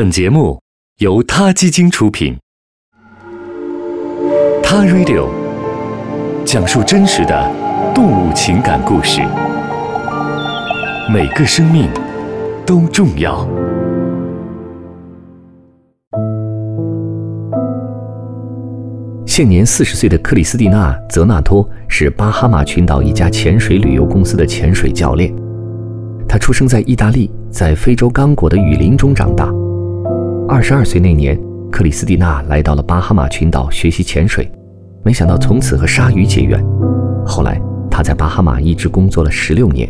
本节目由他基金出品，《他 Radio》讲述真实的动物情感故事，每个生命都重要。现年四十岁的克里斯蒂娜·泽纳托是巴哈马群岛一家潜水旅游公司的潜水教练。他出生在意大利，在非洲刚果的雨林中长大。二十二岁那年，克里斯蒂娜来到了巴哈马群岛学习潜水，没想到从此和鲨鱼结缘。后来，她在巴哈马一直工作了十六年。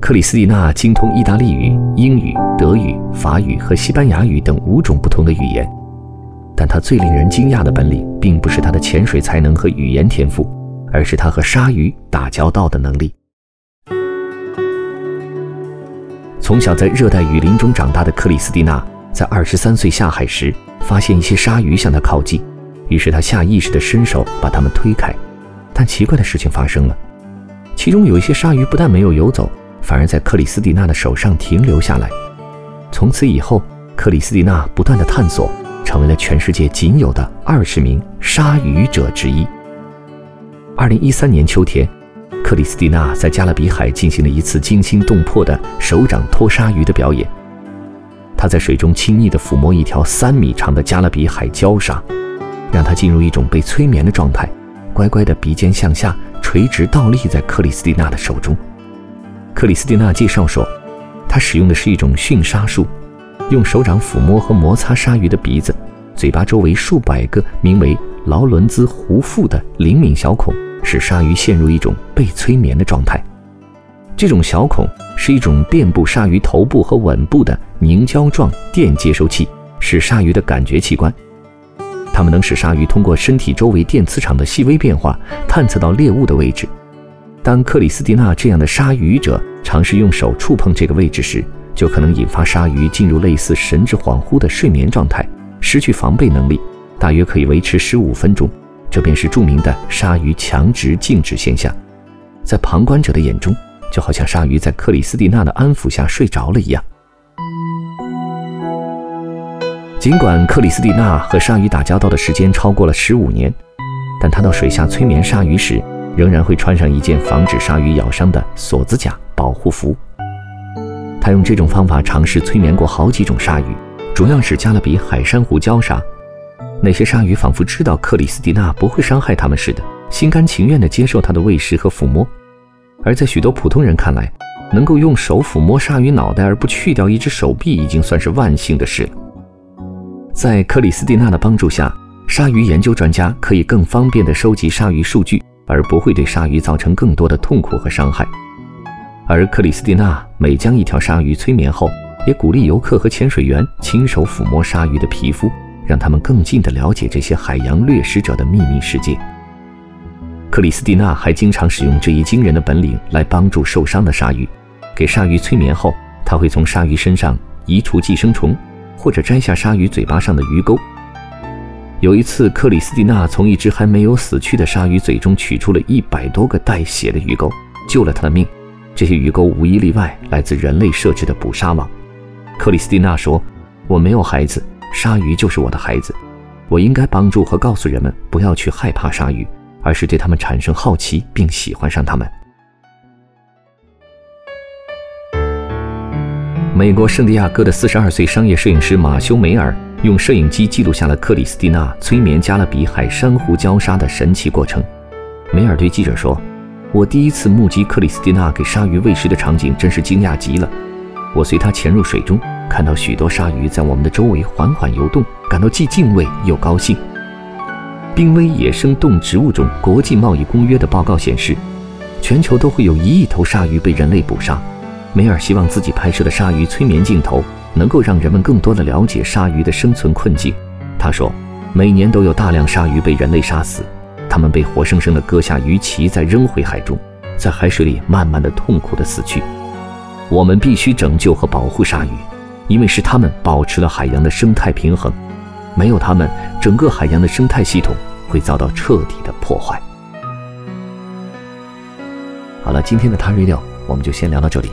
克里斯蒂娜精通意大利语、英语、德语、法语和西班牙语等五种不同的语言。但她最令人惊讶的本领，并不是她的潜水才能和语言天赋，而是她和鲨鱼打交道的能力。从小在热带雨林中长大的克里斯蒂娜，在二十三岁下海时，发现一些鲨鱼向他靠近，于是他下意识地伸手把它们推开。但奇怪的事情发生了，其中有一些鲨鱼不但没有游走，反而在克里斯蒂娜的手上停留下来。从此以后，克里斯蒂娜不断地探索。成为了全世界仅有的二十名鲨鱼者之一。二零一三年秋天，克里斯蒂娜在加勒比海进行了一次惊心动魄的手掌托鲨鱼的表演。他在水中轻易地抚摸一条三米长的加勒比海礁鲨，让它进入一种被催眠的状态，乖乖地鼻尖向下垂直倒立在克里斯蒂娜的手中。克里斯蒂娜介绍说，他使用的是一种驯鲨术。用手掌抚摸和摩擦鲨鱼的鼻子、嘴巴周围数百个名为劳伦兹弧腹的灵敏小孔，使鲨鱼陷入一种被催眠的状态。这种小孔是一种遍布鲨鱼头部和吻部的凝胶状电接收器，是鲨鱼的感觉器官。它们能使鲨鱼通过身体周围电磁场的细微变化，探测到猎物的位置。当克里斯蒂娜这样的鲨鱼者尝试用手触碰这个位置时，就可能引发鲨鱼进入类似神志恍惚的睡眠状态，失去防备能力，大约可以维持十五分钟。这便是著名的鲨鱼强直静止现象。在旁观者的眼中，就好像鲨鱼在克里斯蒂娜的安抚下睡着了一样。尽管克里斯蒂娜和鲨鱼打交道的时间超过了十五年，但她到水下催眠鲨鱼时，仍然会穿上一件防止鲨鱼咬伤的锁子甲保护服。他用这种方法尝试催眠过好几种鲨鱼，主要是加勒比海珊瑚礁鲨。那些鲨鱼仿佛知道克里斯蒂娜不会伤害它们似的，心甘情愿地接受她的喂食和抚摸。而在许多普通人看来，能够用手抚摸鲨鱼脑袋而不去掉一只手臂，已经算是万幸的事了。在克里斯蒂娜的帮助下，鲨鱼研究专家可以更方便地收集鲨鱼数据，而不会对鲨鱼造成更多的痛苦和伤害。而克里斯蒂娜每将一条鲨鱼催眠后，也鼓励游客和潜水员亲手抚摸鲨鱼的皮肤，让他们更近地了解这些海洋掠食者的秘密世界。克里斯蒂娜还经常使用这一惊人的本领来帮助受伤的鲨鱼。给鲨鱼催眠后，他会从鲨鱼身上移除寄生虫，或者摘下鲨鱼嘴巴上的鱼钩。有一次，克里斯蒂娜从一只还没有死去的鲨鱼嘴中取出了一百多个带血的鱼钩，救了它的命。这些鱼钩无一例外来自人类设置的捕杀网。克里斯蒂娜说：“我没有孩子，鲨鱼就是我的孩子。我应该帮助和告诉人们不要去害怕鲨鱼，而是对他们产生好奇并喜欢上它们。”美国圣地亚哥的四十二岁商业摄影师马修梅尔用摄影机记录下了克里斯蒂娜催眠加勒比海珊瑚礁鲨的神奇过程。梅尔对记者说。我第一次目击克里斯蒂娜给鲨鱼喂食的场景，真是惊讶极了。我随她潜入水中，看到许多鲨鱼在我们的周围缓缓游动，感到既敬畏又高兴。濒危野生动植物种国际贸易公约的报告显示，全球都会有一亿头鲨鱼被人类捕杀。梅尔希望自己拍摄的鲨鱼催眠镜头能够让人们更多的了解鲨鱼的生存困境。他说，每年都有大量鲨鱼被人类杀死。他们被活生生的割下鱼鳍，再扔回海中，在海水里慢慢的、痛苦的死去。我们必须拯救和保护鲨鱼，因为是它们保持了海洋的生态平衡。没有它们，整个海洋的生态系统会遭到彻底的破坏。好了，今天的 Radio 我们就先聊到这里，